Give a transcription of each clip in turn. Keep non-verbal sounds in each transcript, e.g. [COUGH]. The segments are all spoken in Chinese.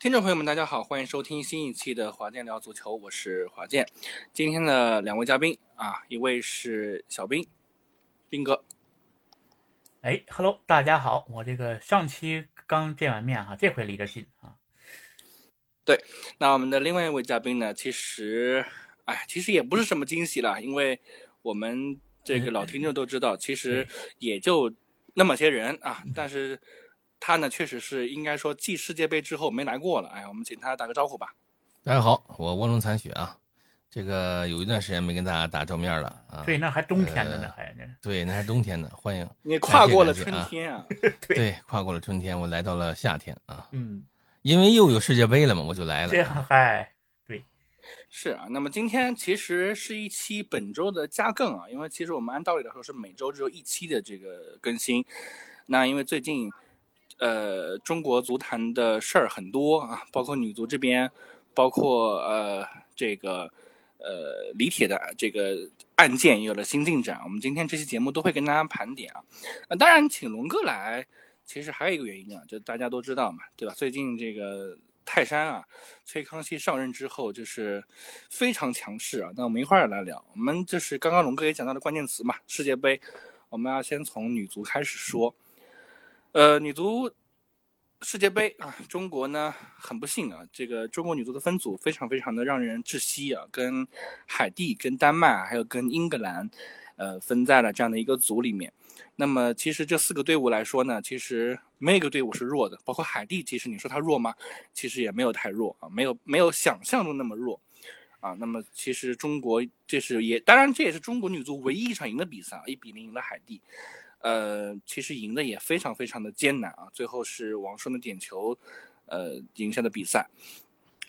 听众朋友们，大家好，欢迎收听新一期的华健聊足球，我是华健。今天的两位嘉宾啊，一位是小兵，兵哥。哎，Hello，大家好，我这个上期刚见完面哈，这回离得近啊。对，那我们的另外一位嘉宾呢，其实，哎，其实也不是什么惊喜了，因为我们这个老听众都知道，其实也就那么些人啊，但是。他呢，确实是应该说继世界杯之后没来过了。哎，我们请他打个招呼吧。大家好，我卧龙残雪啊。这个有一段时间没跟大家打照面了啊。对，那还冬天的呢，还对，那还冬天呢。欢迎你跨过了春天啊。对，跨过了春天，我来到了夏天啊。嗯，因为又有世界杯了嘛，我就来了。这样嗨，对，是啊。那么今天其实是一期本周的加更啊，因为其实我们按道理来说是每周只有一期的这个更新。那因为最近。呃，中国足坛的事儿很多啊，包括女足这边，包括呃这个呃李铁的这个案件也有了新进展，我们今天这期节目都会跟大家盘点啊。那当然，请龙哥来，其实还有一个原因啊，就大家都知道嘛，对吧？最近这个泰山啊，崔康熙上任之后就是非常强势啊。那我们一块儿来聊，我们就是刚刚龙哥也讲到的关键词嘛，世界杯，我们要先从女足开始说。呃，女足世界杯啊，中国呢很不幸啊，这个中国女足的分组非常非常的让人窒息啊，跟海地、跟丹麦还有跟英格兰，呃，分在了这样的一个组里面。那么其实这四个队伍来说呢，其实没一个队伍是弱的，包括海地，其实你说它弱吗？其实也没有太弱啊，没有没有想象中那么弱啊。那么其实中国这是也，当然这也是中国女足唯一一场赢的比赛啊，一比零赢了海地。呃，其实赢的也非常非常的艰难啊，最后是王霜的点球，呃，赢下的比赛。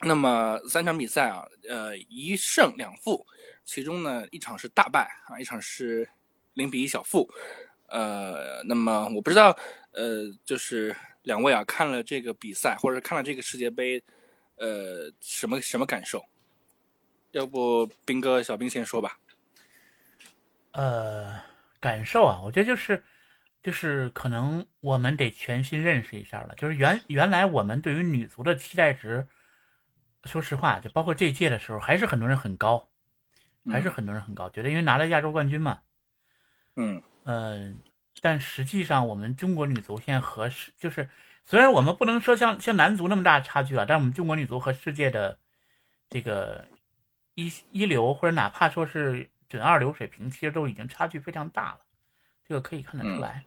那么三场比赛啊，呃，一胜两负，其中呢一场是大败啊，一场是零比一小负。呃，那么我不知道，呃，就是两位啊看了这个比赛，或者看了这个世界杯，呃，什么什么感受？要不兵哥、小兵先说吧。呃。感受啊，我觉得就是，就是可能我们得全新认识一下了。就是原原来我们对于女足的期待值，说实话，就包括这届的时候，还是很多人很高，还是很多人很高，觉得因为拿了亚洲冠军嘛。嗯嗯，但实际上我们中国女足现在和世就是，虽然我们不能说像像男足那么大差距啊，但我们中国女足和世界的这个一一流，或者哪怕说是。准二流水平其实都已经差距非常大了，这个可以看得出来。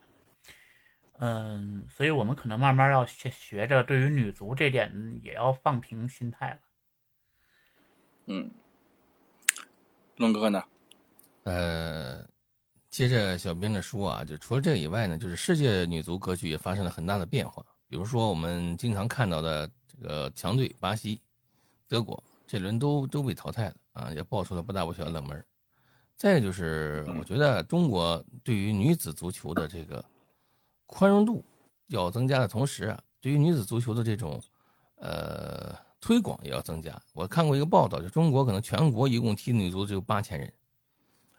嗯，所以我们可能慢慢要学学着，对于女足这点也要放平心态了。嗯，龙哥呢？呃，接着小编的说啊，就除了这个以外呢，就是世界女足格局也发生了很大的变化。比如说我们经常看到的这个强队巴西、德国，这轮都都被淘汰了啊，也爆出了不大不小的冷门。再就是，我觉得中国对于女子足球的这个宽容度要增加的同时啊，对于女子足球的这种呃推广也要增加。我看过一个报道，就中国可能全国一共踢女足只有八千人，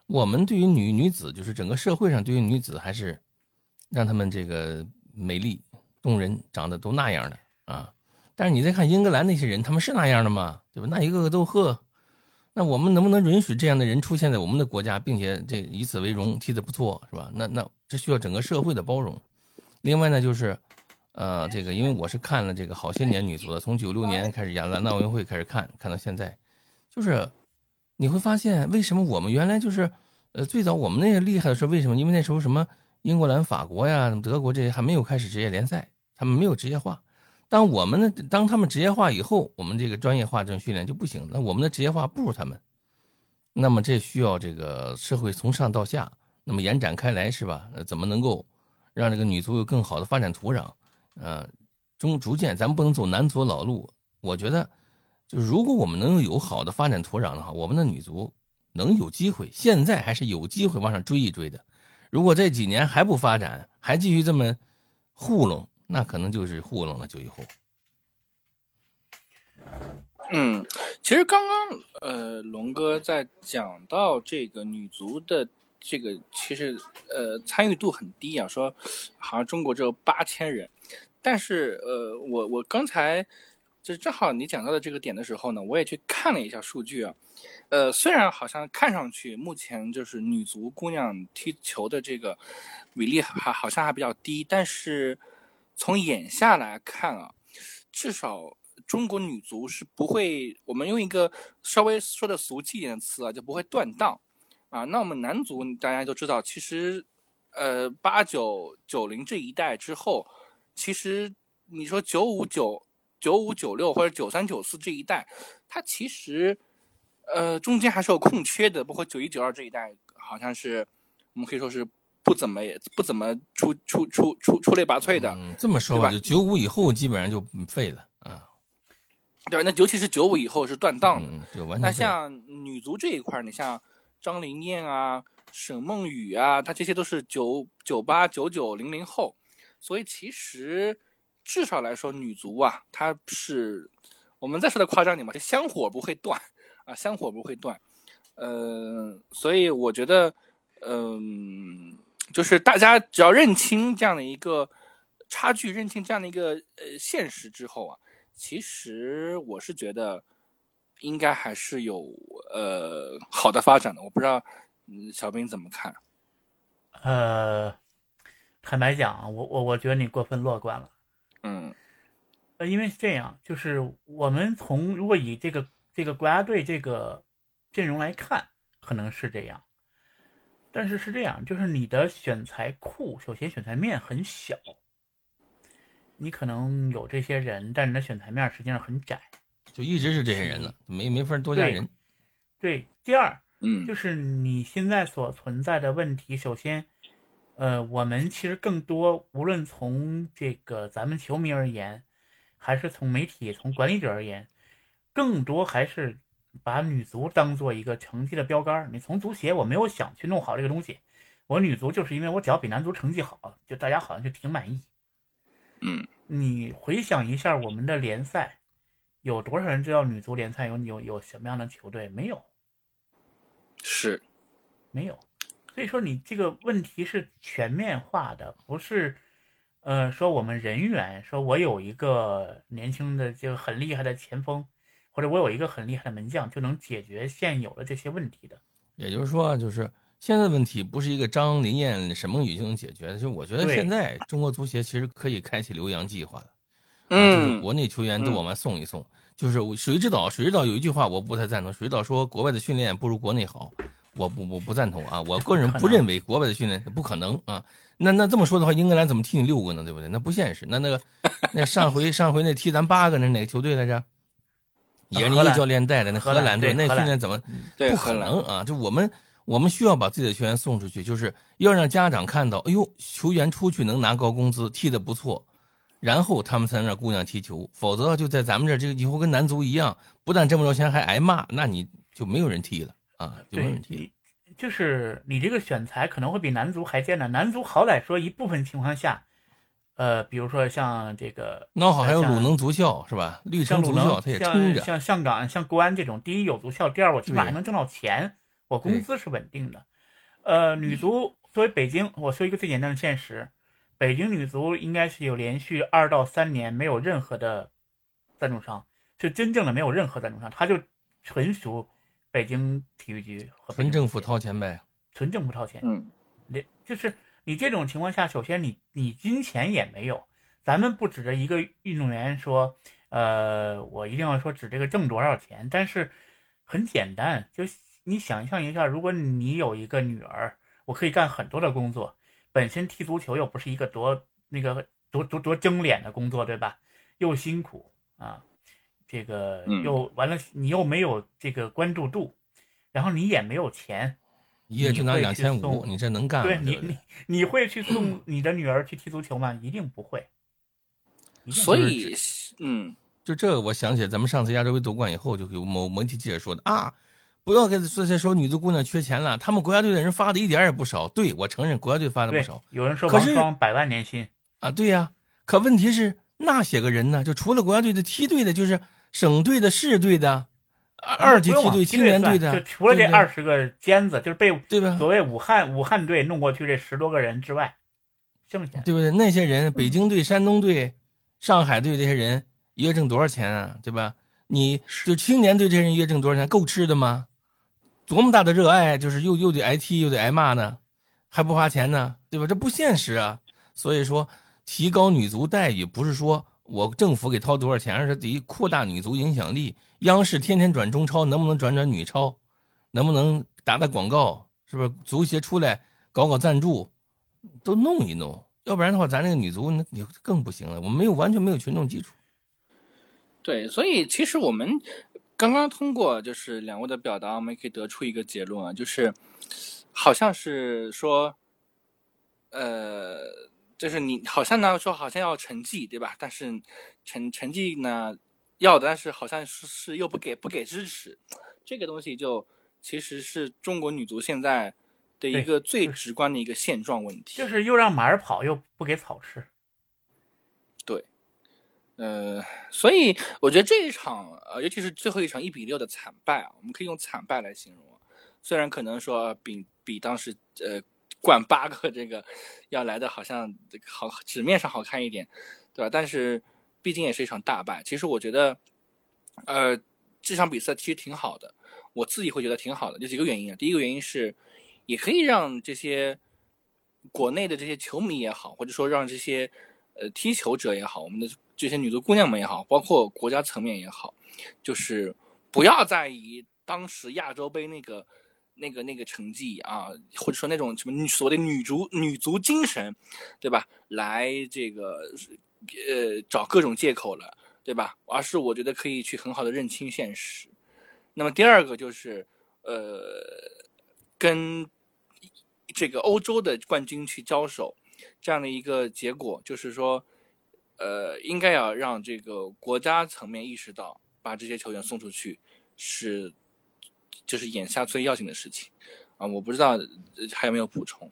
我们对于女女子，就是整个社会上对于女子还是让他们这个美丽动人，长得都那样的啊。但是你再看英格兰那些人，他们是那样的吗？对吧？那一个个都呵。那我们能不能允许这样的人出现在我们的国家，并且这以此为荣，踢得不错，是吧？那那这需要整个社会的包容。另外呢，就是，呃，这个因为我是看了这个好些年女足的，从九六年开始亚特兰大奥运会开始看，看到现在，就是你会发现为什么我们原来就是，呃，最早我们那个厉害的是为什么？因为那时候什么英格兰、法国呀、德国这些还没有开始职业联赛，他们没有职业化。当我们的当他们职业化以后，我们这个专业化这种训练就不行。那我们的职业化不如他们，那么这需要这个社会从上到下，那么延展开来是吧？怎么能够让这个女足有更好的发展土壤？呃，中逐渐咱们不能走男足老路。我觉得，就如果我们能有好的发展土壤的话，我们的女足能有机会。现在还是有机会往上追一追的。如果这几年还不发展，还继续这么糊弄。那可能就是糊弄了，就以后。嗯，其实刚刚呃，龙哥在讲到这个女足的这个，其实呃参与度很低啊，说好像中国只有八千人，但是呃，我我刚才就正好你讲到的这个点的时候呢，我也去看了一下数据啊。呃，虽然好像看上去目前就是女足姑娘踢球的这个比例还好像还比较低，但是从眼下来看啊，至少中国女足是不会，我们用一个稍微说的俗气一点的词啊，就不会断档啊。那我们男足大家都知道，其实呃八九九零这一代之后，其实你说九五九。九五九六或者九三九四这一代，它其实，呃，中间还是有空缺的。包括九一九二这一代，好像是我们可以说是不怎么也不怎么出出出出出类拔萃的。这么说吧，就九五以后基本上就废了啊。对，那尤其是九五以后是断档的。那像女足这一块，你像张琳艳啊、沈梦雨啊，她这些都是九九八九九零零后，所以其实。至少来说，女足啊，她是我们再说的夸张点嘛，这香火不会断啊，香火不会断。呃，所以我觉得，嗯，就是大家只要认清这样的一个差距，认清这样的一个呃现实之后啊，其实我是觉得应该还是有呃好的发展的。我不知道，嗯，小兵怎么看？呃，坦白讲，我我我觉得你过分乐观了。嗯，呃，因为是这样，就是我们从如果以这个这个国家队这个阵容来看，可能是这样，但是是这样，就是你的选材库，首先选材面很小，你可能有这些人，但你的选材面实际上很窄，就一直是这些人了，没没法多加人。对，第二，嗯，就是你现在所存在的问题，首先。呃，我们其实更多，无论从这个咱们球迷而言，还是从媒体、从管理者而言，更多还是把女足当做一个成绩的标杆。你从足协，我没有想去弄好这个东西，我女足就是因为我只要比男足成绩好，就大家好像就挺满意。嗯，你回想一下我们的联赛，有多少人知道女足联赛有有有什么样的球队？没有，是，没有。所以说，你这个问题是全面化的，不是，呃，说我们人员，说我有一个年轻的就很厉害的前锋，或者我有一个很厉害的门将，就能解决现有的这些问题的。也就是说，就是现在的问题不是一个张林燕、沈梦雨就能解决的。就我觉得现在中国足协其实可以开启留洋计划了，嗯，国内球员都往外送一送。就是谁知道？谁知道有一句话我不太赞同，谁知道说国外的训练不如国内好。我不我不赞同啊！我个人不认为国外的训练不可能啊。那那这么说的话，英格兰怎么踢你六个呢？对不对？那不现实。那那个那上回上回那踢咱八个那哪个球队来着？也是你教练带的那荷兰队，那训练怎么不可能啊？就我们我们需要把自己的球员送出去，就是要让家长看到，哎呦，球员出去能拿高工资，踢得不错，然后他们才能让姑娘踢球。否则就在咱们这这个以后跟男足一样，不但挣不着钱还挨骂，那你就没有人踢了。啊，对，就是你这个选材可能会比男足还艰难。男足好歹说一部分情况下，呃，比如说像这个，那好还有鲁能足校是吧？绿城足校他也撑着。像像港、像国安这种，第一有足校，第二我起码还能挣到钱，我工资是稳定的。呃，女足作为北京，我说一个最简单的现实，北京女足应该是有连续二到三年没有任何的赞助商，是真正的没有任何赞助商，他就纯属。北京体育局和纯政府掏钱呗，纯政府掏钱。嗯，连就是你这种情况下，首先你你金钱也没有。咱们不指着一个运动员说，呃，我一定要说指这个挣多少钱，但是很简单，就你想象一下，如果你有一个女儿，我可以干很多的工作，本身踢足球又不是一个多那个多多多争脸的工作，对吧？又辛苦啊。这个又完了，你又没有这个关注度，然后你也没有钱，一月就拿两千五，你这能干？对你，你你会去送你的女儿去踢足球吗？一定不会。所以，嗯，就这，我想起来，咱们上次亚洲杯夺冠以后，就有某媒体记者说的啊，不要跟这些说女足姑娘缺钱了，他们国家队的人发的一点也不少。对我承认，国家队发的不少。有人说王霜百万年薪啊，对呀。可问题是那些个人呢？就除了国家队的梯队的，就是。省队的、市队的、二级梯队、青年队的，就除了这二十个尖子，就是被对吧？所谓武汉武汉队弄过去这十多个人之外，剩下对不对？那些人，北京队、山东队、上海队这些人，一月挣多少钱啊？对吧？你就青年队这些人一月挣多少钱？够吃的吗？多么大的热爱，就是又又得挨踢又得挨骂呢，还不花钱呢，对吧？这不现实啊。所以说，提高女足待遇不是说我政府给掏多少钱，而是得扩大女足影响力。央视天天转中超，能不能转转女超？能不能打打广告？是不是足协出来搞搞赞助，都弄一弄？要不然的话，咱这个女足那你更不行了。我们没有完全没有群众基础。对，所以其实我们。刚刚通过就是两位的表达，我们可以得出一个结论啊，就是好像是说，呃，就是你好像呢说好像要成绩对吧？但是成成绩呢要的，但是好像是是又不给不给支持，这个东西就其实是中国女足现在的一个最直观的一个现状问题，就是又让马儿跑又不给草吃。对呃，所以我觉得这一场，呃，尤其是最后一场一比六的惨败啊，我们可以用惨败来形容。虽然可能说比比当时呃灌八个这个要来的好像好纸面上好看一点，对吧？但是毕竟也是一场大败。其实我觉得，呃，这场比赛其实挺好的，我自己会觉得挺好的。有几个原因啊，第一个原因是，也可以让这些国内的这些球迷也好，或者说让这些呃踢球者也好，我们的。这些女足姑娘们也好，包括国家层面也好，就是不要再以当时亚洲杯那个、那个、那个成绩啊，或者说那种什么所谓的女足女足精神，对吧？来这个呃找各种借口了，对吧？而是我觉得可以去很好的认清现实。那么第二个就是呃跟这个欧洲的冠军去交手，这样的一个结果，就是说。呃，应该要让这个国家层面意识到，把这些球员送出去是，就是眼下最要紧的事情啊！我不知道还有没有补充。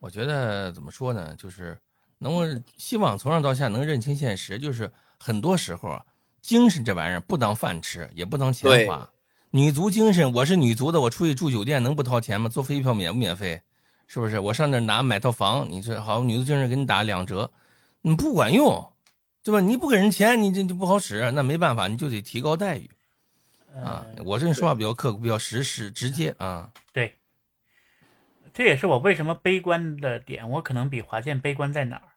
我觉得怎么说呢，就是能够希望从上到下能认清现实，就是很多时候啊，精神这玩意儿不当饭吃，也不当钱花。女足精神，我是女足的，我出去住酒店能不掏钱吗？坐飞机票免不免费？是不是我上那拿买套房？你说好，女足精神给你打两折，你不管用，对吧？你不给人钱，你这就不好使。那没办法，你就得提高待遇啊！我这人说话比较刻，比较实实直接啊。对，这也是我为什么悲观的点。我可能比华健悲观在哪儿？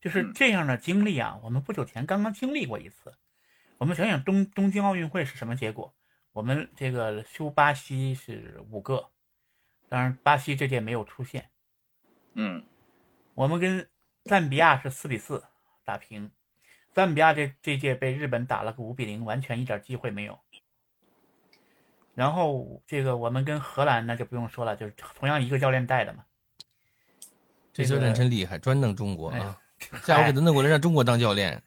就是这样的经历啊，我们不久前刚刚经历过一次。我们想想东东京奥运会是什么结果？我们这个输巴西是五个。当然，巴西这届没有出现。嗯，我们跟赞比亚是四比四打平，赞比亚这这届被日本打了个五比零，完全一点机会没有。然后这个我们跟荷兰那就不用说了，就是同样一个教练带的嘛。这教练真厉害，专弄中国啊！下回给他弄过来让中国当教练。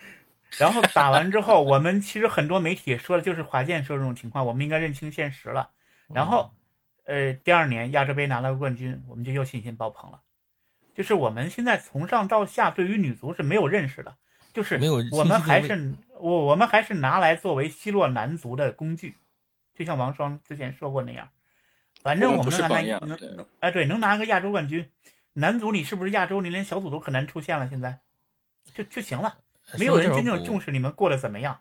[LAUGHS] 然后打完之后，我们其实很多媒体说的就是华健说这种情况，我们应该认清现实了。然后。呃，第二年亚洲杯拿了个冠军，我们就又信心爆棚了。就是我们现在从上到下对于女足是没有认识的，就是没有，我们还是我我们还是拿来作为奚落男足的工具，就像王双之前说过那样。反正我们能拿能哎对，能拿个亚洲冠军，男足你是不是亚洲？你连小组都很难出现了，现在就就行了。没有人真正重视你们过得怎么样。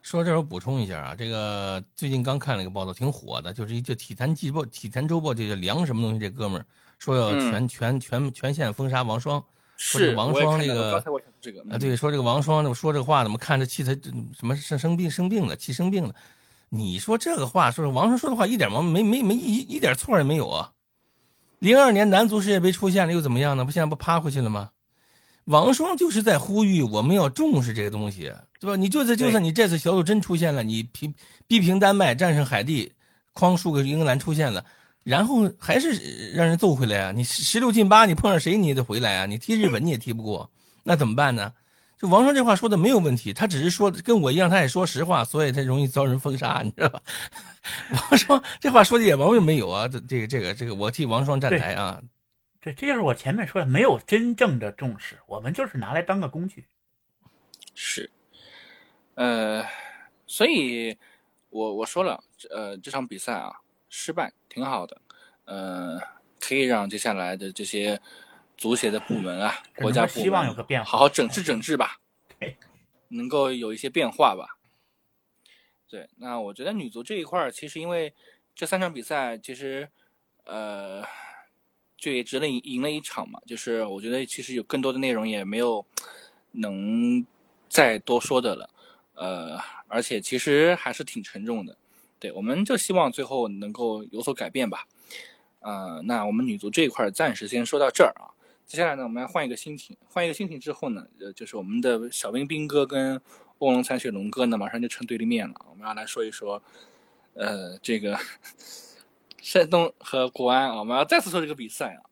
说这我补充一下啊，这个最近刚看了一个报道，挺火的，就是一就体坛季报、体坛周报，这个梁什么东西，这哥们儿说要全全全全线封杀王霜，是王双这个啊，对，说这个王霜说这个话怎么看着气他什么生生病生病了，气生病了？你说这个话，说是王霜说的话一点毛没没没一一点错也没有啊。零二年男足世界杯出现了又怎么样呢？不现在不趴回去了吗？王霜就是在呼吁我们要重视这个东西。对吧？你就算就算你这次小组真出现了，你平逼平丹麦，战胜海地，框输给英格兰出现了，然后还是让人揍回来啊！你十六进八，你碰上谁你也得回来啊！你踢日本你也踢不过，那怎么办呢？就王双这话说的没有问题，他只是说跟我一样，他也说实话，所以他容易遭人封杀，你知道吧？[LAUGHS] 王双这话说的也毛病没有啊！这这个这个这个，我替王双站台啊！对，这就是我前面说的，没有真正的重视，我们就是拿来当个工具，是。呃，所以，我我说了，呃，这场比赛啊，失败挺好的，呃，可以让接下来的这些足协的部门啊，国家部门希望有个变化好好整治整治吧对，能够有一些变化吧。对，那我觉得女足这一块儿，其实因为这三场比赛，其实呃，就也只能赢赢了一场嘛。就是我觉得其实有更多的内容也没有能再多说的了，呃，而且其实还是挺沉重的。对，我们就希望最后能够有所改变吧。呃，那我们女足这一块儿暂时先说到这儿啊。接下来呢，我们要换一个心情，换一个心情之后呢，呃，就是我们的小兵兵哥跟卧龙残雪龙哥呢，马上就成对立面了。我们要来说一说，呃，这个 [LAUGHS] 山东和国安啊，我们要再次说这个比赛啊。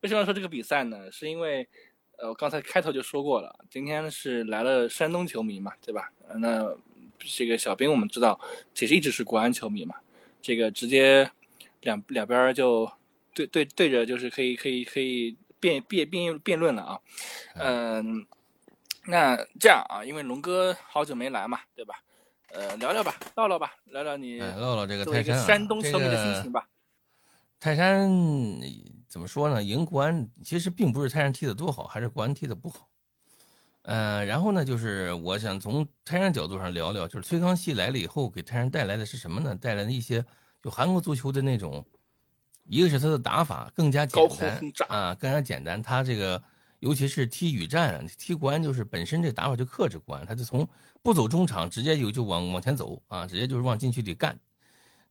为什么要说这个比赛呢？是因为，呃，我刚才开头就说过了，今天是来了山东球迷嘛，对吧？那这个小兵我们知道，其实一直是国安球迷嘛，这个直接两两边就对对对着，就是可以可以可以辩辩辩辩论了啊。嗯，那这样啊，因为龙哥好久没来嘛，对吧？呃，聊聊吧，唠唠吧，聊聊你哎，唠唠这个泰山啊，山东球迷的心这个情吧。泰山怎么说呢？赢国安其实并不是泰山踢得多好，还是国安踢得不好。呃，然后呢，就是我想从泰山角度上聊聊，就是崔康熙来了以后，给泰山带来的是什么呢？带来的一些就韩国足球的那种，一个是他的打法更加简单啊，更加简单。他这个尤其是踢雨战，踢国安就是本身这打法就克制国安，他就从不走中场，直接就就往往前走啊，直接就是往禁区里干。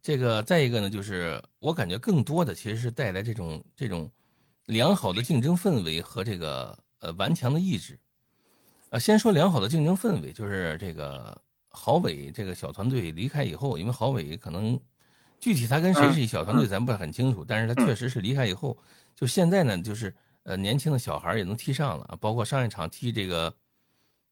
这个再一个呢，就是我感觉更多的其实是带来这种这种良好的竞争氛围和这个呃顽强的意志。呃，先说良好的竞争氛围，就是这个郝伟这个小团队离开以后，因为郝伟可能具体他跟谁是一小团队，咱不是很清楚，但是他确实是离开以后，就现在呢，就是呃年轻的小孩也能踢上了，包括上一场踢这个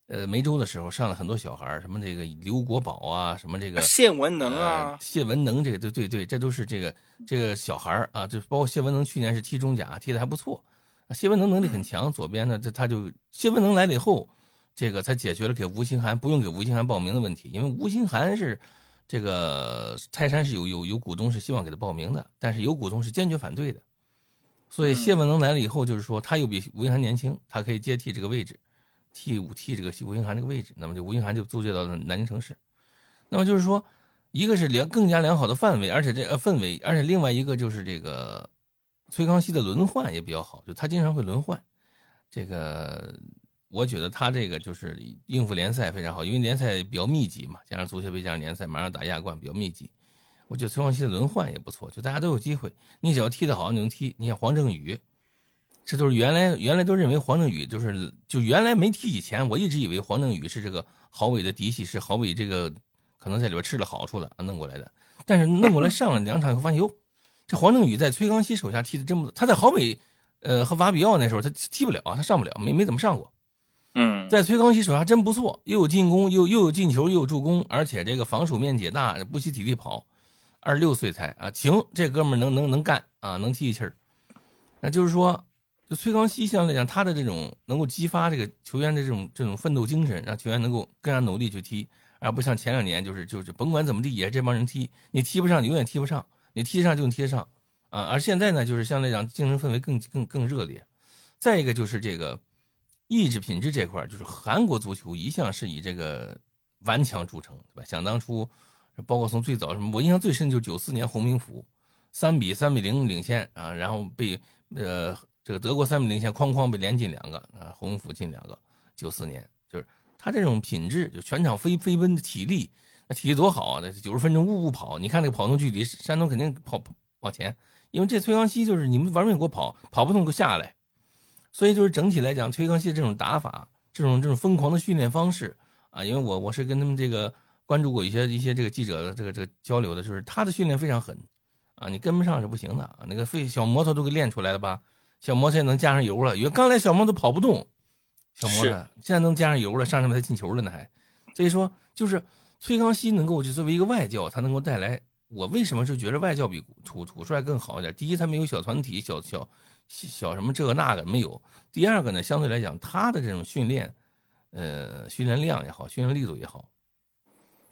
呃梅州的时候上了很多小孩，什么这个刘国宝啊，什么这个谢文能呃啊，谢文能这个对对对，这都是这个这个小孩啊，就包括谢文能去年是踢中甲，踢的还不错。啊谢文能能力很强，左边呢，这他就谢文能来了以后，这个才解决了给吴兴涵不用给吴兴涵报名的问题，因为吴兴涵是这个泰山是有有有股东是希望给他报名的，但是有股东是坚决反对的，所以谢文能来了以后，就是说他又比吴兴涵年轻，他可以接替这个位置，替五替这个吴兴涵这个位置，那么就吴兴涵就租借到了南京城市。那么就是说，一个是良更加良好的范围，而且这呃氛围，而且另外一个就是这个崔康熙的轮换也比较好，就他经常会轮换。这个我觉得他这个就是应付联赛非常好，因为联赛比较密集嘛，加上足协杯加上联赛，马上打亚冠比较密集。我觉得崔康熙的轮换也不错，就大家都有机会，你只要踢得好，你能踢。你像黄正宇，这都是原来原来都认为黄正宇就是就原来没踢以前，我一直以为黄正宇是这个郝伟的嫡系，是郝伟这个可能在里边吃了好处了弄过来的。但是弄过来上了两场以后，发现哟，这黄正宇在崔康熙手下踢的真不错。他在郝伟呃和瓦比奥那时候他踢不了，他上不了，没没怎么上过。嗯，在崔康熙手下真不错，又有进攻，又又有进球，又有助攻，而且这个防守面积也大，不惜体力跑。二十六岁才啊，行，这哥们能能能干啊，能踢一气儿。那就是说，就崔康熙相对来讲，他的这种能够激发这个球员的这种这种奋斗精神，让球员能够更加努力去踢，而不像前两年就是就是甭管怎么地也是这帮人踢，你踢不上你永远踢不上，你踢上就能踢上啊。而现在呢，就是相对讲竞争氛围更更更热烈。再一个就是这个意志品质这块，就是韩国足球一向是以这个顽强著称，对吧？想当初，包括从最早什么，我印象最深就是九四年洪明甫三比三比零领先啊，然后被呃这个德国三比零领先，哐哐被连进两个啊，洪明甫进两个。九四年就是他这种品质，就全场飞飞奔的体力，那体力多好啊！那九十分钟呜呜跑，你看那个跑动距离，山东肯定跑跑往前，因为这崔康熙就是你们玩命给我跑，跑不动给我下来。所以就是整体来讲，崔康熙这种打法，这种这种疯狂的训练方式啊，因为我我是跟他们这个关注过一些一些这个记者的这个这个交流的，就是他的训练非常狠啊，你跟不上是不行的啊。那个费小摩托都给练出来了吧？小摩托也能加上油了，因为刚来小摩托跑不动，小摩托现在能加上油了，上上面才进球了呢还。所以说，就是崔康熙能够就作为一个外教，他能够带来。我为什么是觉得外教比土土帅更好一点？第一，他没有小团体、小小小什么这个那个没有。第二个呢，相对来讲，他的这种训练，呃，训练量也好，训练力度也好，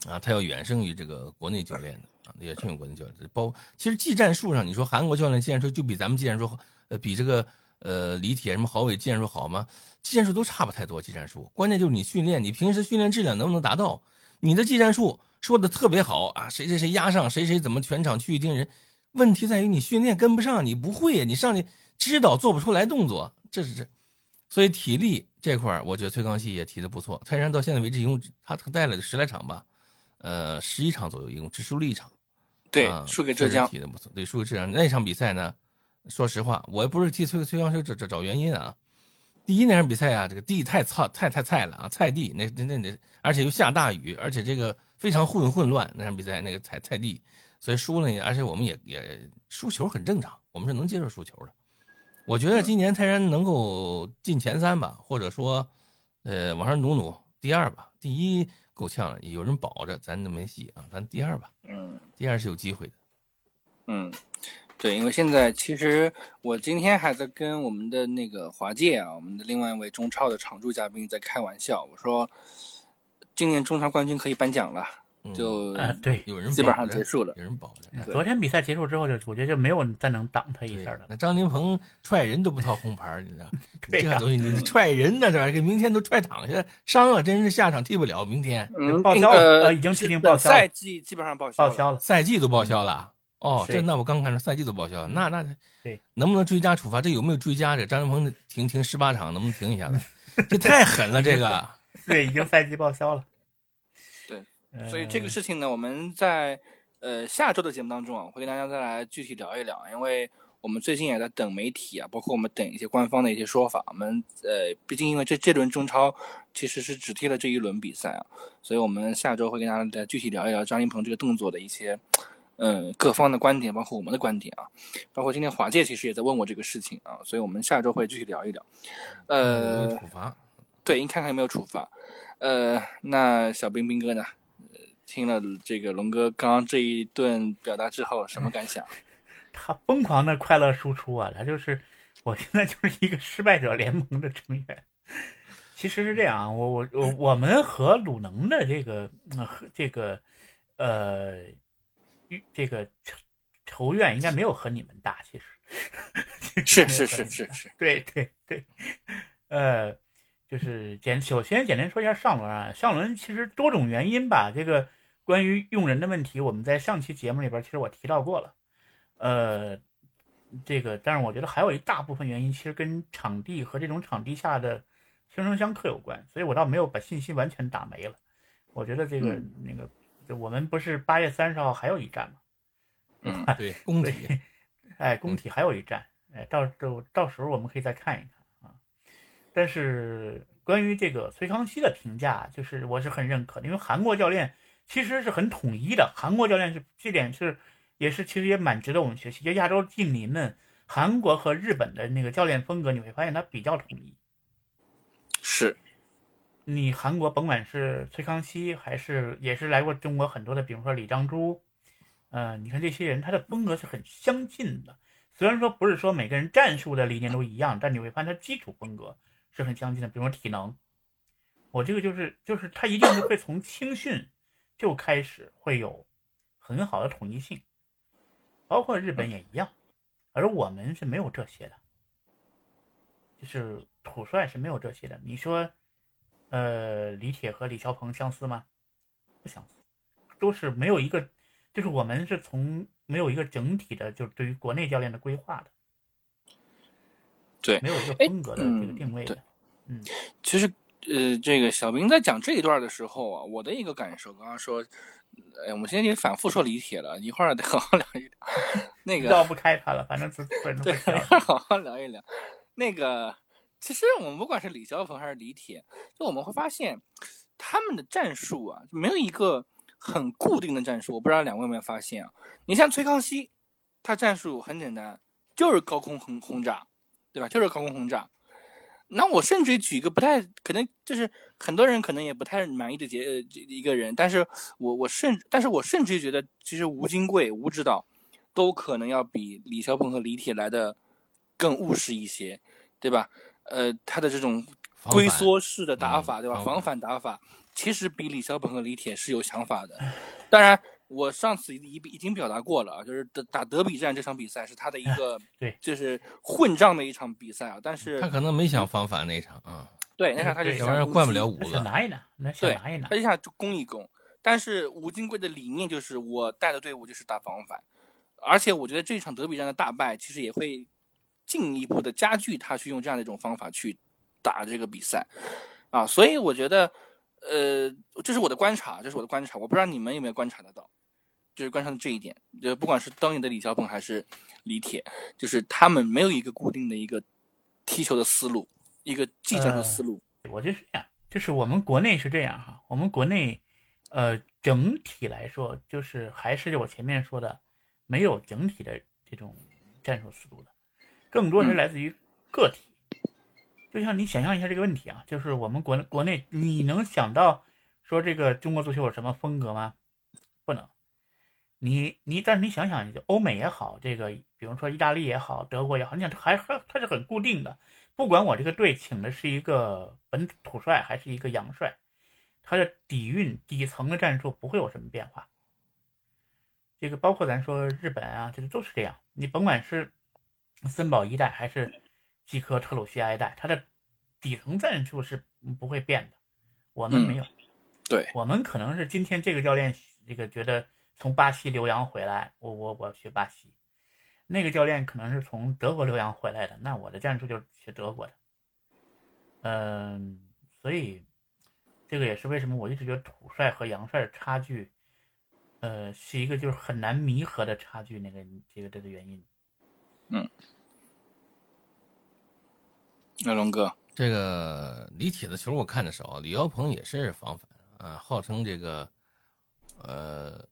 啊，他要远胜于这个国内教练的啊，远胜于国内教练。包其实技战术上，你说韩国教练技战术就比咱们技战术，呃，比这个呃，李铁什么郝伟技战术好吗？技战术都差不太多，技战术关键就是你训练，你平时训练质量能不能达到？你的技战术说的特别好啊，谁谁谁压上谁谁怎么全场去盯人？问题在于你训练跟不上，你不会呀，你上去知道做不出来动作，这是这。所以体力这块我觉得崔康熙也提的不错。泰山到现在为止一共他他带了十来场吧，呃，十一场左右，一共只输了一场。对，输给浙江。踢的不错，对，输给浙江那场比赛呢？说实话，我也不是替崔崔康熙找找找原因啊。第一那场比赛啊，这个地太菜太太菜了啊，菜地那那那那，而且又下大雨，而且这个非常混混乱那场比赛那个菜菜地，所以输了。而且我们也也输球很正常，我们是能接受输球的。我觉得今年泰山能够进前三吧，或者说，呃，往上努努第二吧。第一够呛了，有人保着，咱就没戏啊。咱第二吧，嗯，第二是有机会的，嗯。对，因为现在其实我今天还在跟我们的那个华界啊，我们的另外一位中超的常驻嘉宾在开玩笑，我说今年中超冠军可以颁奖了，就对，有人基本上结束了，有人保着。昨天比赛结束之后，就我觉得就没有再能挡他一下了。那张琳芃踹人都不套红牌，你知道？[LAUGHS] 这个东西你 [LAUGHS] 踹人呢，这给明天都踹躺下，伤了真是下场踢不了。明天报销了，已经确定报销，赛季基本上报报销了，赛季都报销了。哦，这那我刚看着赛季都报销了，那那对，能不能追加处罚？这有没有追加？这张云鹏停停十八场，能不能停一下子？[LAUGHS] 这太狠了，这个。对，已经赛季报销了。对，所以这个事情呢，我们在呃下周的节目当中啊，会跟大家再来具体聊一聊，因为我们最近也在等媒体啊，包括我们等一些官方的一些说法。我们呃，毕竟因为这这轮中超其实是只踢了这一轮比赛啊，所以我们下周会跟大家再具体聊一聊张云鹏这个动作的一些。嗯，各方的观点，包括我们的观点啊，包括今天华界其实也在问我这个事情啊，所以我们下周会继续聊一聊。呃，处罚，对，你看看有没有处罚。呃，那小冰冰哥呢？听了这个龙哥刚刚这一顿表达之后，什么感想？[LAUGHS] 他疯狂的快乐输出啊，他就是我现在就是一个失败者联盟的成员。其实是这样啊，我我我我们和鲁能的这个和这个呃。这个仇仇怨应该没有和你们大，其实是是是是是，对对对，呃，就是简首先简单说一下上轮啊，上轮其实多种原因吧，这个关于用人的问题，我们在上期节目里边其实我提到过了，呃，这个但是我觉得还有一大部分原因其实跟场地和这种场地下的轻声相克有关，所以我倒没有把信息完全打没了，我觉得这个那个。就我们不是八月三十号还有一站吗？嗯，对，工体，哎，工体还有一站，哎，到到到时候我们可以再看一看啊。但是关于这个崔康熙的评价，就是我是很认可的，因为韩国教练其实是很统一的，韩国教练是这点是也是其实也蛮值得我们学习。就亚洲近邻们，韩国和日本的那个教练风格，你会发现它比较统一。是。你韩国甭管是崔康熙，还是也是来过中国很多的，比如说李章洙，嗯，你看这些人，他的风格是很相近的。虽然说不是说每个人战术的理念都一样，但你会发现他基础风格是很相近的。比如说体能，我这个就是就是他一定是会从青训就开始会有很好的统一性，包括日本也一样，而我们是没有这些的，就是土帅是没有这些的。你说。呃，李铁和李霄鹏相似吗？不相似，都是没有一个，就是我们是从没有一个整体的，就是对于国内教练的规划的，对，没有一个风格的这个定位对。嗯，其实呃，这个小明在讲这一段的时候啊，我的一个感受，刚刚说，哎，我们今天也反复说李铁了，一会儿得好好聊一聊。那个绕不开他了，反正是对，好好聊一聊那个。其实我们不管是李霄鹏还是李铁，就我们会发现，他们的战术啊，没有一个很固定的战术。我不知道两位有没有发现啊？你像崔康熙，他战术很简单，就是高空轰轰炸，对吧？就是高空轰炸。那我甚至举一个不太可能，就是很多人可能也不太满意的结呃一个人，但是我我甚，但是我甚至觉得，其实吴金贵、吴指导都可能要比李霄鹏和李铁来的更务实一些，对吧？呃，他的这种龟缩式的打法，对吧？防反打法其实比李霄鹏和李铁是有想法的。当然，我上次已已已经表达过了啊，就是打打德比战这场比赛是他的一 [LAUGHS] 个对，就是混账的一场比赛啊。但是他可能没想防反那场啊，对那场他就想灌不了五个。想拿一拿，对拿一拿他。一下就攻一攻。但是吴金贵的理念就是我带的队伍就是打防反，而且我觉得这场德比战的大败其实也会进一步的加剧他去用这样的一种方法去打这个比赛啊，所以我觉得，呃，这是我的观察，这是我的观察，我不知道你们有没有观察得到，就是观察到这一点，就不管是当年的李小鹏还是李铁，就是他们没有一个固定的一个踢球的思路，一个技战术思路。我觉得是这样，就是我们国内是这样哈，我们国内，呃，整体来说，就是还是我前面说的，没有整体的这种战术思路的，更多是来自于个体。就像你想象一下这个问题啊，就是我们国国内，你能想到说这个中国足球有什么风格吗？不能。你你，但是你想想，欧美也好，这个比如说意大利也好，德国也好，你想还还它是很固定的。不管我这个队请的是一个本土帅还是一个洋帅，他的底蕴、底层的战术不会有什么变化。这个包括咱说日本啊，这个都是这样。你甭管是森保一代还是基科特鲁西亚一代，他的底层战术是不会变的。我们没有，对我们可能是今天这个教练这个觉得从巴西留洋回来，我我我学巴西。那个教练可能是从德国留洋回来的，那我的战术就是学德国的。嗯，所以这个也是为什么我一直觉得土帅和洋帅的差距，呃，是一个就是很难弥合的差距，那个这个这个原因。嗯，那龙哥，这个李铁的球我看的少，李霄鹏也是防反啊，号称这个呃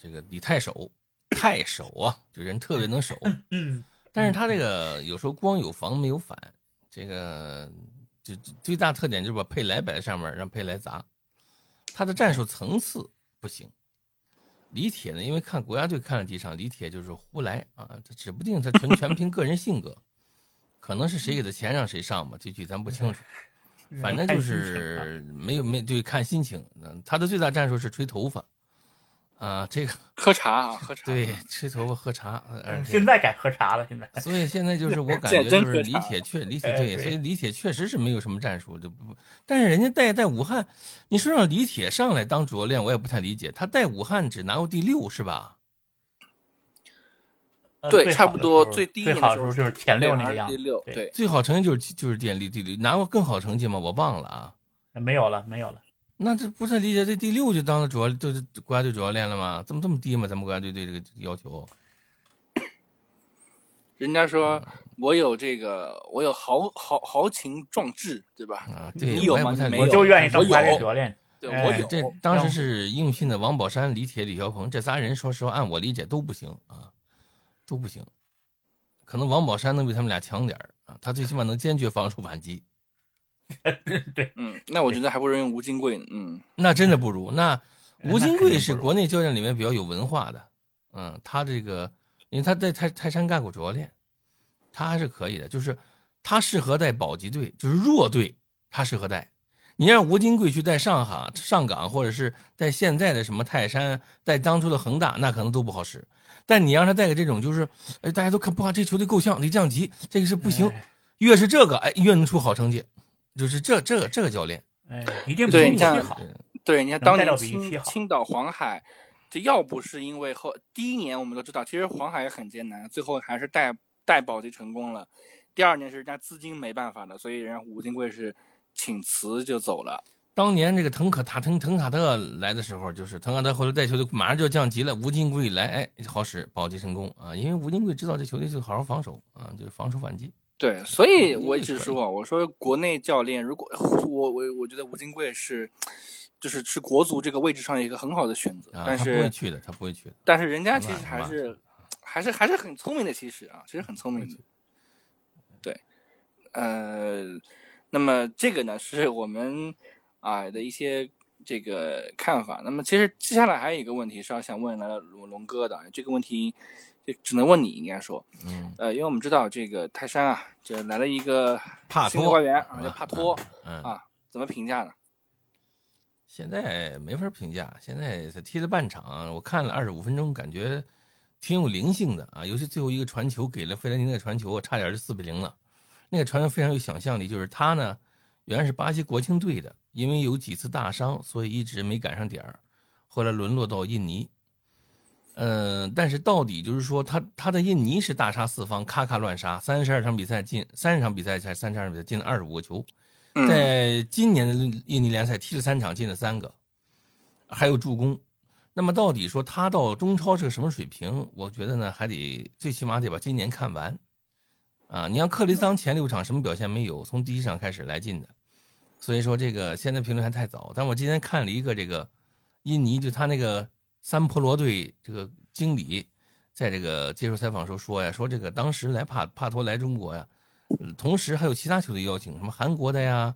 这个李太守。太守啊，就人特别能守，嗯，但是他这个有时候光有防没有反，这个就最大特点就是把佩莱摆在上面，让佩莱砸，他的战术层次不行。李铁呢，因为看国家队看了几场，李铁就是胡来啊，这指不定他全全凭个人性格，可能是谁给他钱让谁上吧，这句咱不清楚，[LAUGHS] 反正就是没有没对看心情，他的最大战术是吹头发。啊，这个喝茶啊，喝茶。对，吹头发喝茶。现在改喝茶了，现在。所以现在就是我感 [LAUGHS] 觉就是李铁确李铁对，所以李铁确实是没有什么战术，就不。但是人家带带武汉，你说让李铁上来当主教练，我也不太理解。他带武汉只拿过第六是吧？对，差不多最低最好的时候就是前六那个样子。第六，对，最好成绩就是就是第第第六，拿过更好成绩吗？我忘了啊。没有了，没有了。那这不是理解，这第六就当了主要，就是国家队主教练了吗？怎么这么低吗？咱们国家队对这个要求？[COUGHS] 人家说我有这个，我有豪豪豪情壮志，对吧？啊，对，你有吗？我就愿意当国家队主教练。对，我有。这当时是应聘的王宝山、李铁、李霄鹏这仨人，说实话，按我理解都不行啊，都不行。可能王宝山能比他们俩强点啊，他最起码能坚决防守反击。[LAUGHS] 对，嗯，那我觉得还不如用吴金贵呢。嗯，那真的不如。那 [LAUGHS] 吴金贵是国内教练里面比较有文化的，嗯，他这个，因为他在泰泰山干过主教练，他还是可以的。就是他适合带保级队，就是弱队，他适合带。你让吴金贵去带上海、上港，或者是带现在的什么泰山，带当初的恒大，那可能都不好使。但你让他带个这种，就是，哎，大家都看不好，这球队够呛，得降级，这个是不行。越是这个，哎，越能出好成绩。就是这这个这个教练，哎，一定对，你像好，对，你看当年青青岛黄海，这要不是因为后第一年我们都知道，其实黄海也很艰难，最后还是带带保级成功了。第二年是人家资金没办法了，所以人家吴金贵是请辞就走了。当年这个腾可塔腾腾卡特来的时候，就是腾卡特后来带球队马上就要降级了，吴金贵来，哎，好使保级成功啊，因为吴金贵知道这球队就好好防守啊，就是防守反击。对，所以我一直说，我说国内教练，如果我我我觉得吴金贵是，就是是国足这个位置上一个很好的选择，但是他不会去的，他不会去的。但是人家其实还是还是还是很聪明的，其实啊，其实很聪明的。对，呃，那么这个呢是我们啊的一些这个看法。那么其实接下来还有一个问题是要想问来龙龙哥的，这个问题。就只能问你，应该说，嗯，呃，因为我们知道这个泰山啊，这来了一个帕托外援啊，叫帕托，嗯啊，怎么评价呢？现在没法评价，现在他踢了半场，我看了二十五分钟，感觉挺有灵性的啊，尤其最后一个传球给了费兰尼那个传球，差点就四比零了。那个传球非常有想象力，就是他呢原来是巴西国青队的，因为有几次大伤，所以一直没赶上点儿，后来沦落到印尼。嗯，但是到底就是说，他他在印尼是大杀四方，咔咔乱杀，三十二场比赛进三十场比赛才三十二场比赛进了二十五个球。在今年的印尼联赛踢了三场，进了三个，还有助攻。那么到底说他到中超是个什么水平？我觉得呢，还得最起码得把今年看完。啊，你像克雷桑前六场什么表现没有？从第一场开始来进的，所以说这个现在评论还太早。但我今天看了一个这个印尼，就他那个三婆罗队这个经理，在这个接受采访时候说呀，说这个当时来帕帕托来中国呀。同时还有其他球队邀请，什么韩国的呀，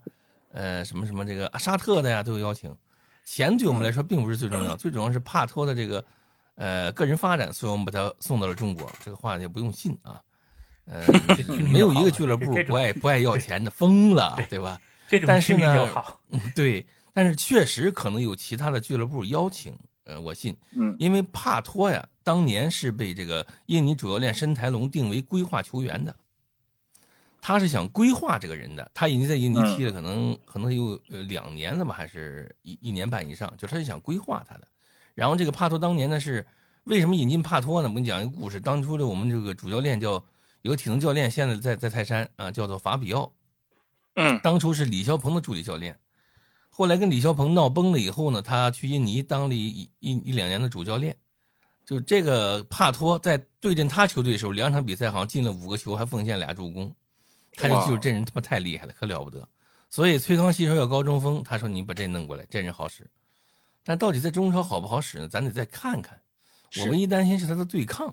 呃，什么什么这个沙特的呀都有邀请。钱对我们来说并不是最重要，最主要是帕托的这个呃个人发展，所以我们把他送到了中国。这个话也不用信啊，呃，[LAUGHS] 没有一个俱乐部不爱不爱要钱的，疯了，对吧？但是呢，对，但是确实可能有其他的俱乐部邀请，呃，我信，嗯，因为帕托呀，当年是被这个印尼主教练申台龙定为规划球员的。他是想规划这个人的，他已经在印尼踢了，可能可能有呃两年了吧，还是一一年半以上，就他是想规划他的。然后这个帕托当年呢是为什么引进帕托呢？我跟你讲一个故事，当初的我们这个主教练叫有个体能教练，现在在在泰山啊，叫做法比奥。嗯，当初是李霄鹏的助理教练，后来跟李霄鹏闹崩了以后呢，他去印尼当了一一一两年的主教练。就这个帕托在对阵他球队的时候，两场比赛好像进了五个球，还奉献俩助攻。他就记住这人他妈太厉害了，可了不得。所以崔康熙说要高中锋，他说你把这弄过来，这人好使。但到底在中超好不好使呢？咱得再看看。我唯一担心是他的对抗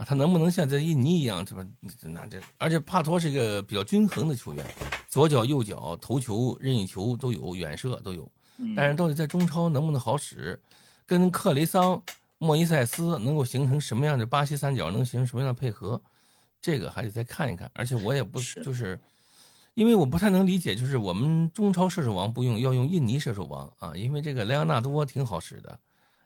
啊，他能不能像在印尼一样，是吧？那这而且帕托是一个比较均衡的球员，左脚右脚头球任意球都有，远射都有。但是到底在中超能不能好使？跟克雷桑、莫伊塞斯能够形成什么样的巴西三角？能形成什么样的配合？这个还得再看一看，而且我也不就是，因为我不太能理解，就是我们中超射手王不用，要用印尼射手王啊，因为这个莱昂纳多挺好使的，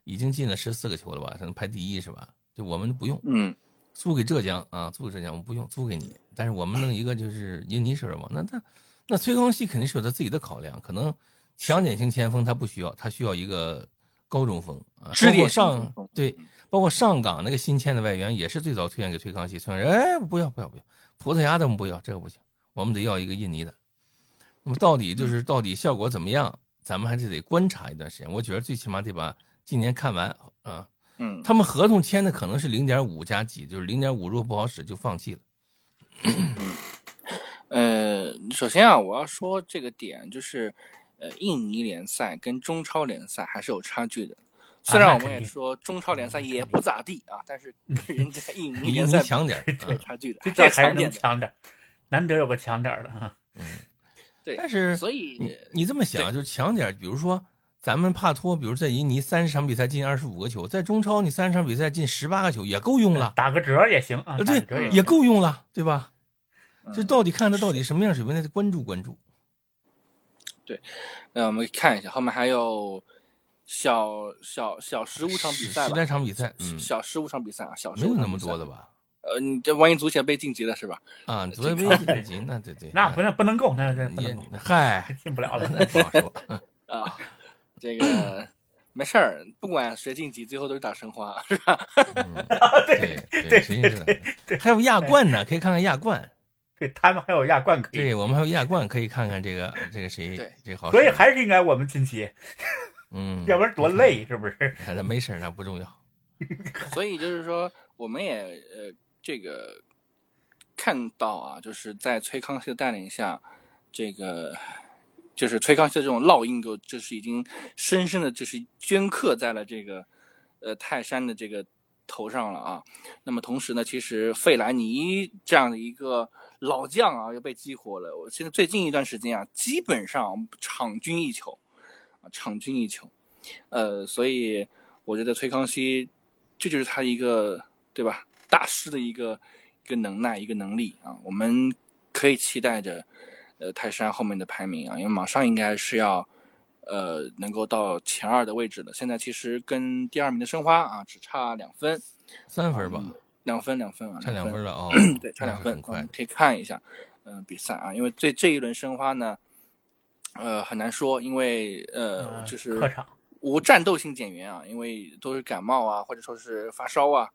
已经进了十四个球了吧，他能排第一是吧？就我们不用，嗯，租给浙江啊，租给浙江，我们不用，租给你，但是我们弄一个就是印尼射手王，那那那崔康熙肯定是有他自己的考量，可能强碱型前锋他不需要，他需要一个高中锋啊，包括上对。包括上港那个新签的外援也是最早推荐给崔康熙，崔康熙哎不要不要不要，葡萄牙的我们不要，这个不行，我们得要一个印尼的。那么到底就是到底效果怎么样，咱们还是得观察一段时间。我觉得最起码得把今年看完啊。嗯，他们合同签的可能是零点五加几，就是零点五如果不好使就放弃了。[COUGHS] 呃，首先啊，我要说这个点就是，呃，印尼联赛跟中超联赛还是有差距的。虽然我们也说中超联赛也不咋地啊，但是人家印尼联赛 [LAUGHS] 强点，有 [LAUGHS] 差距的，这还是能强点，难得有个强点的哈。嗯，对。但是所以你你这么想，就是强点，比如说咱们帕托，比如在印尼三十场比赛进二十五个球，在中超你三十场比赛进十八个球也够用了，打个折也行啊。对，也够用了，对吧？这到底看他到底什么样水平，那得关注关注。对，那我们看一下后面还有。小小小十五场比赛，十来场比赛，小十五场比赛啊，小没有那么多的吧？呃，你这万一足协被晋级了是吧？啊，足协被晋级，那对对，那不那不能够，那那嗨，[LAUGHS] 进不了了，[LAUGHS] 不好说 [LAUGHS] 啊。这个没事儿，不管谁晋级，最后都是打申花，是吧？[LAUGHS] 对对对对，还有亚冠呢，可以看看亚冠。[LAUGHS] 对他们还有亚冠可以，对我们还有亚冠可以看看这个这个谁？对这个好。所以还是应该我们晋级。嗯，[LAUGHS] 要不然多累，是不是？那没事，那不重要。所以就是说，我们也呃，这个看到啊，就是在崔康熙的带领下，这个就是崔康熙的这种烙印，就就是已经深深的就是镌刻在了这个呃泰山的这个头上了啊。那么同时呢，其实费兰尼这样的一个老将啊，又被激活了。我现在最近一段时间啊，基本上场均一球。啊场均一球，呃，所以我觉得崔康熙，这就是他一个对吧？大师的一个一个能耐，一个能力啊。我们可以期待着，呃，泰山后面的排名啊，因为马上应该是要，呃，能够到前二的位置了。现在其实跟第二名的申花啊，只差两分，三分吧，两分两分啊，差两分了哦。[COUGHS] 对，差两分，很快。可以看一下，嗯，比赛啊，因为这这一轮申花呢，呃，很难说，因为呃，就是客场无战斗性减员啊，因为都是感冒啊，或者说是发烧啊，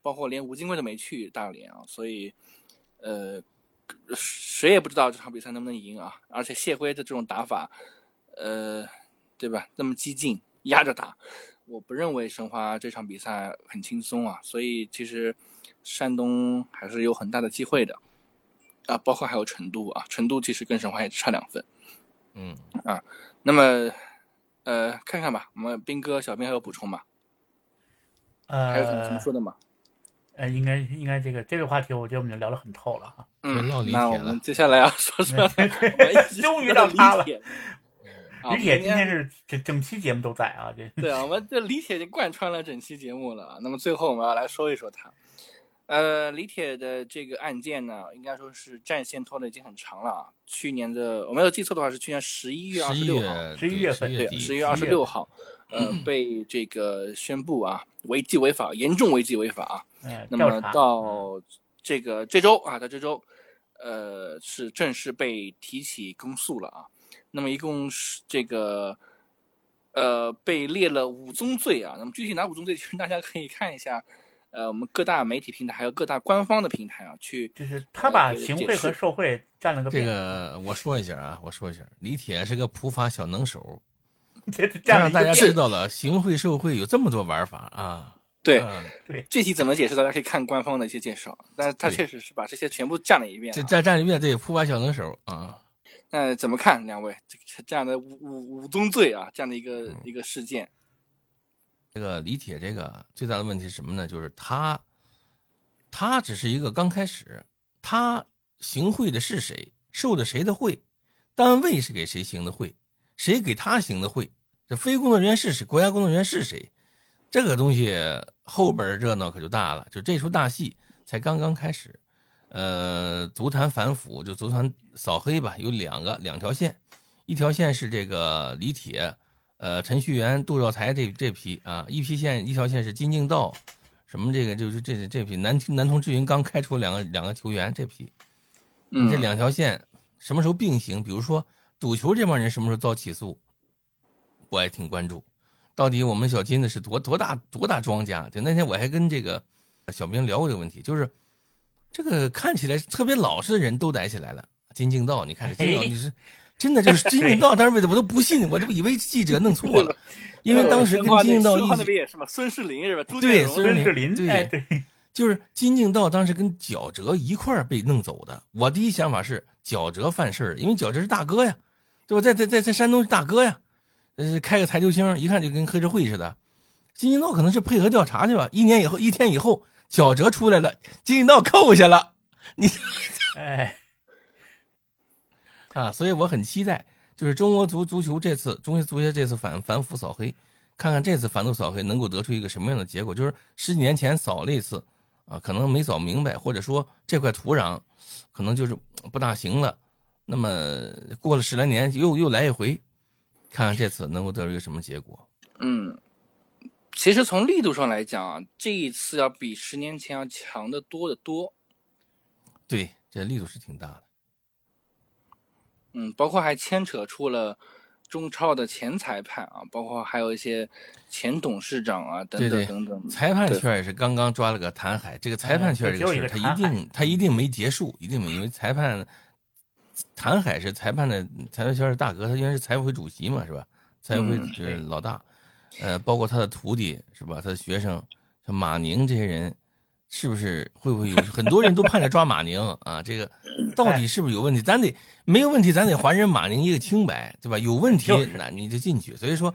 包括连吴金贵都没去大连啊，所以呃，谁也不知道这场比赛能不能赢啊。而且谢辉的这种打法。呃，对吧？那么激进，压着打，我不认为申花这场比赛很轻松啊。所以其实山东还是有很大的机会的啊，包括还有成都啊，成都其实跟申花也差两分。嗯啊，那么呃，看看吧，我们兵哥、小兵还有补充吗？呃，还有什么什么说的吗？呃，应该应该这个这个话题，我觉得我们就聊得很透了哈。嗯，那我们接下来要说说 [LAUGHS] [LAUGHS] 终于到他了。李铁今天是整整期节目都在啊，这对啊，我们这李铁就贯穿了整期节目了。那么最后我们要来说一说他，呃，李铁的这个案件呢，应该说是战线拖的已经很长了啊。去年的我没有记错的话，是去年十一月二十六号，十一月份对，十一月二十六号，呃，[CLEARS THROAT] 被这个宣布啊，违纪违法，严重违纪违法啊。那么到这个这周啊，到这周，呃，是正式被提起公诉了啊。那么一共是这个，呃，被列了五宗罪啊。那么具体哪五宗罪，其实大家可以看一下，呃，我们各大媒体平台还有各大官方的平台啊，去就是他把行贿和受贿占了个。这个我说一下啊，我说一下，李铁是个普法小能手，[LAUGHS] 这让大家知道了行贿受贿有这么多玩法啊。对对，具体怎么解释，大家可以看官方的一些介绍。但是他确实是把这些全部占了一遍，这占占一遍，对，普法小能手啊。那怎么看两位这这样的五五五宗罪啊，这样的一个一个事件？这个李铁这个最大的问题是什么呢？就是他，他只是一个刚开始，他行贿的是谁，受的谁的贿，单位是给谁行的贿，谁给他行的贿，这非工作人员是谁，国家工作人员是谁，这个东西后边热闹可就大了，就这出大戏才刚刚开始。呃，足坛反腐就足坛扫黑吧，有两个两条线，一条线是这个李铁，呃，陈序员、杜兆才这这批啊，一批线一条线是金敬道，什么这个就是这这批南南通智云刚开出两个两个球员这批，嗯，这两条线什么时候并行？比如说赌球这帮人什么时候遭起诉？我也挺关注，到底我们小金子是多多大多大庄家？就那天我还跟这个小兵聊过这个问题，就是。这个看起来特别老实的人都逮起来了。金敬道，你看金敬道，你是真的就是金敬道，当时我都不信，我这不以为记者弄错了，[LAUGHS] 因为当时跟金敬道一起是吧？孙世林是吧？对，孙世林，对对，就是金敬道当时跟角哲一块儿被弄走的。我第一想法是角哲犯事儿，因为角哲是大哥呀，对吧？在在在在山东是大哥呀，呃，开个台球厅，一看就跟黑社会似的。金敬道可能是配合调查去吧。一年以后，一天以后。小哲出来了，金敬道扣下了，你，[LAUGHS] 哎，[LAUGHS] 啊，所以我很期待，就是中国足足球这次，中国足协这次反反腐扫黑，看看这次反腐扫黑能够得出一个什么样的结果。就是十几年前扫了一次，啊，可能没扫明白，或者说这块土壤可能就是不大行了。那么过了十来年，又又来一回，看看这次能够得出一个什么结果。嗯。其实从力度上来讲啊，这一次要比十年前要强的多得多。对，这力度是挺大的。嗯，包括还牵扯出了中超的前裁判啊，包括还有一些前董事长啊，等等等等。裁判圈也是刚刚抓了个谭海，这个裁判圈这个事他一定他一定没结束，一定没，因为裁判谭海是裁判的裁判圈的大哥，他原来是裁委会主席嘛，是吧？裁委会是老大。呃，包括他的徒弟是吧？他的学生像马宁这些人，是不是会不会有很多人都盼着抓马宁啊？这个到底是不是有问题？咱得没有问题，咱得还人马宁一个清白，对吧？有问题那你就进去。所以说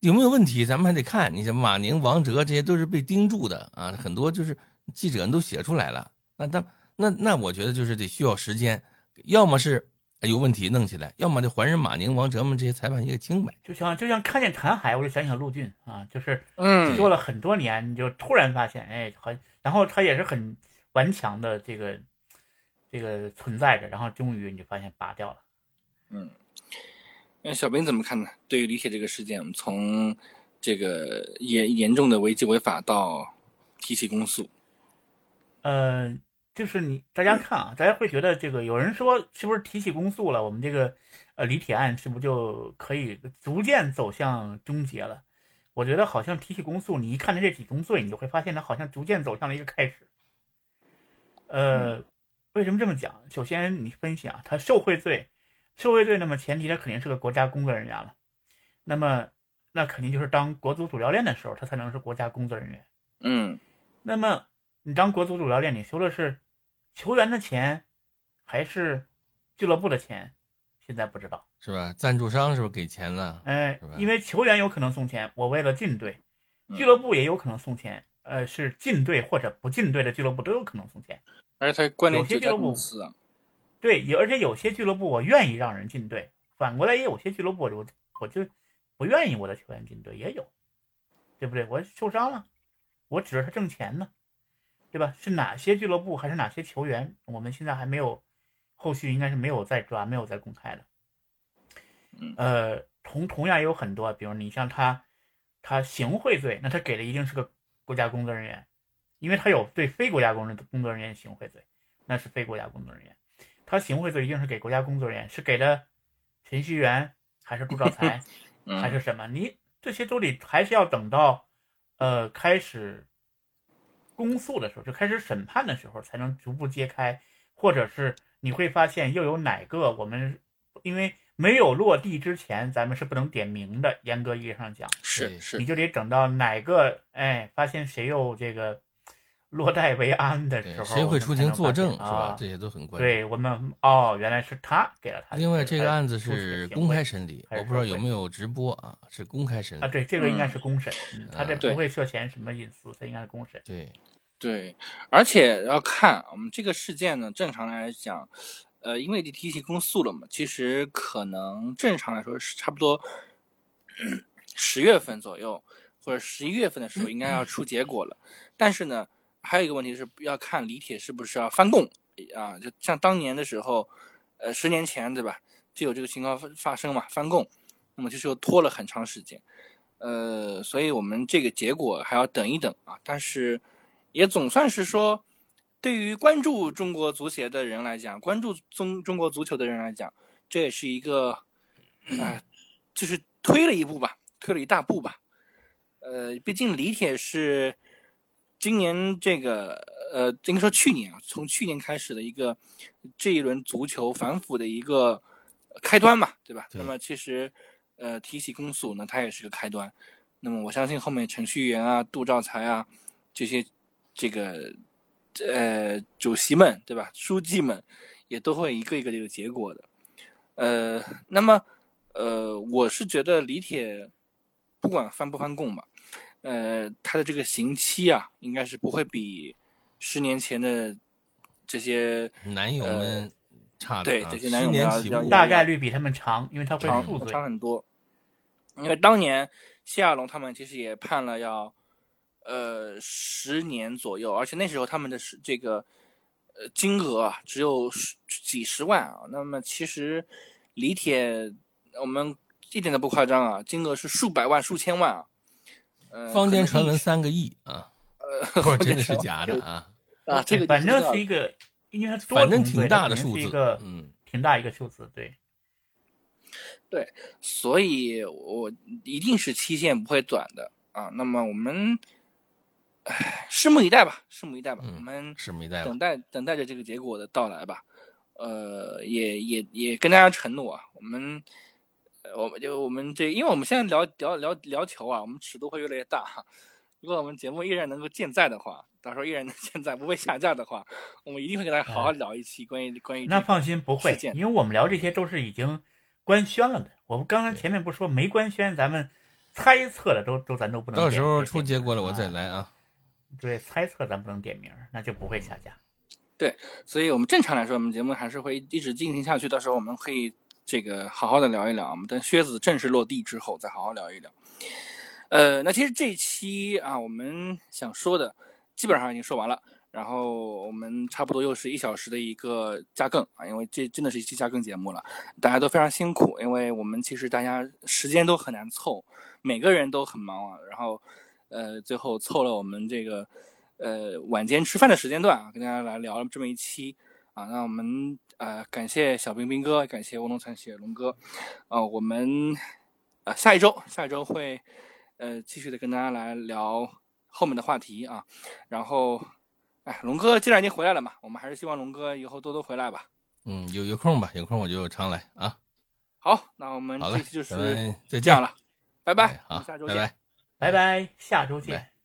有没有问题，咱们还得看。你像马宁、王哲这些都是被盯住的啊，很多就是记者都写出来了。那他那那我觉得就是得需要时间，要么是。有问题弄起来，要么就还人马宁、王哲们这些裁判一个清白。就像就像看见谭海，我就想想陆俊啊，就是嗯，做了很多年，你就突然发现，哎，很，然后他也是很顽强的这个这个存在着，然后终于你就发现拔掉了。嗯，那小兵怎么看呢？对于李铁这个事件，我们从这个严严重的违纪违法到提起公诉，呃，就是你大家看啊，大家会觉得这个有人说是不是提起公诉了，我们这个呃李铁案是不是就可以逐渐走向终结了？我觉得好像提起公诉，你一看他这几宗罪，你就会发现他好像逐渐走向了一个开始。呃，为什么这么讲？首先你分析啊，他受贿罪，受贿罪，那么前提他肯定是个国家工作人员了，那么那肯定就是当国足主教练的时候，他才能是国家工作人员。嗯，那么你当国足主教练，你修的是球员的钱，还是俱乐部的钱？现在不知道，是吧？赞助商是不是给钱了？哎是吧，因为球员有可能送钱，我为了进队，嗯俱乐部也有可能送钱，呃，是进队或者不进队的俱乐部都有可能送钱。而且他关联有些俱乐部公司啊，对，有而且有些俱乐部我愿意让人进队，反过来也有些俱乐部我我就不愿意我的球员进队，也有，对不对？我受伤了，我指着他挣钱呢，对吧？是哪些俱乐部还是哪些球员？我们现在还没有，后续应该是没有再抓，没有再公开的。嗯呃，同同样也有很多，比如你像他，他行贿罪，那他给的一定是个国家工作人员，因为他有对非国家工人工作人员行贿罪，那是非国家工作人员。他行贿罪一定是给国家工作人员，是给的程序员还是 [LAUGHS] 杜兆才嗯，还是什么？你这些都得还是要等到，呃，开始公诉的时候，就开始审判的时候，才能逐步揭开，或者是你会发现又有哪个我们因为没有落地之前，咱们是不能点名的，严格意义上讲，是是。你，就得等到哪个哎发现谁又这个落袋为安的对时，候，谁会出庭作证是吧啊？？这些都很关键。对我们哦，原来是他给了他。另外，这个案子哎是公开审理，我不知道有没有直播啊？是公开审理啊，对，这个应该嗯是公审，嗯他这不会涉嫌什么隐私，他应该是公审。对，对，而且要看我们这个事件呢，正常来讲，呃，因为你提起公诉了嘛，其实可能正常来说是差不多十月份左右或者十一月份的时候应该要出结果了。但是呢，还有一个问题是要看李铁是不是要翻供啊？就像当年的时候，呃，十年前对吧，就有这个情况发生嘛，翻供，那么就是又拖了很长时间。呃，所以我们这个结果还要等一等啊。但是也总算是说，对于关注中国足协的人来讲，关注中中国足球的人来讲，这也是一个，啊、就是推了一步吧，推了一大步吧。呃，毕竟李铁是今年这个呃，应该说去年啊，从去年开始的一个这一轮足球反腐的一个开端嘛，对吧？对那么其实呃，提起公诉呢，它也是个开端。那么我相信后面程序员啊、杜兆才啊这些这个呃主席们，对吧？书记们也都会一个一个这个结果的。呃，那么呃，我是觉得李铁不管翻不翻供吧，呃，他的这个刑期啊，应该是不会比十年前的这些男友们差对这些男友们大概率比他们长，因为他会长数罪长。很多。因为当年谢亚龙他们其实也判了要呃十年左右，而且那时候他们的是这个呃金额啊只有十几十万啊。那么其实李铁我们一点都不夸张啊，金额是数百万、数千万啊。呃，坊间传闻三个亿啊，能 [LAUGHS] 不是真的是假的啊？啊，这个反正是是一个，因为它反正挺大的数字一个，嗯，挺大一个数字，对。对所以我一定是期限不会短的啊。那么我们，唉，拭目以待吧，拭目以待吧。嗯我们拭目以待等。待等待着这个结果的到来吧。呃，也也也跟大家承诺啊，我们，呃，我们就我们这，因为我们现在聊聊聊聊球啊，我们尺度会越来越大。如果我们节目依然能够健在的话，到时候依然能健在，不会下架的话，我们一定会给大家好好聊一期关于关于那放心，不会因为我们聊这些都是已经官宣了的。我们刚才前面不是说没官宣，咱们猜测的都都咱都不能点。到时候点出结果了，我再啊来啊。对，猜测咱不能点名，那就不会下架。对所以我们正常来说，我们节目还是会一直进行下去。到时候我们可以这个好好的聊一聊，我们等靴子正式落地之后再好好聊一聊。呃，那其实这一期啊，我们想说的基本上已经说完了。然后我们差不多又是一小时的一个加更啊，因为这真的是一期加更节目了，大家都非常辛苦，因为我们其实大家时间都很难凑，每个人都很忙啊，然后呃最后凑了我们这个呃晚间吃饭的时间段啊，跟大家来聊了这么一期啊，那我们呃感谢小冰冰哥，感谢卧龙残雪龙哥，呃我们呃下一周下一周会呃继续的跟大家来聊后面的话题啊，然后。哎，龙哥既然已经回来了嘛，我们还是希望龙哥以后多多回来吧。嗯，有有空吧，有空我就常来啊。好，那我们这期就是再这样了，拜拜，好，下周见，拜拜拜，下周见。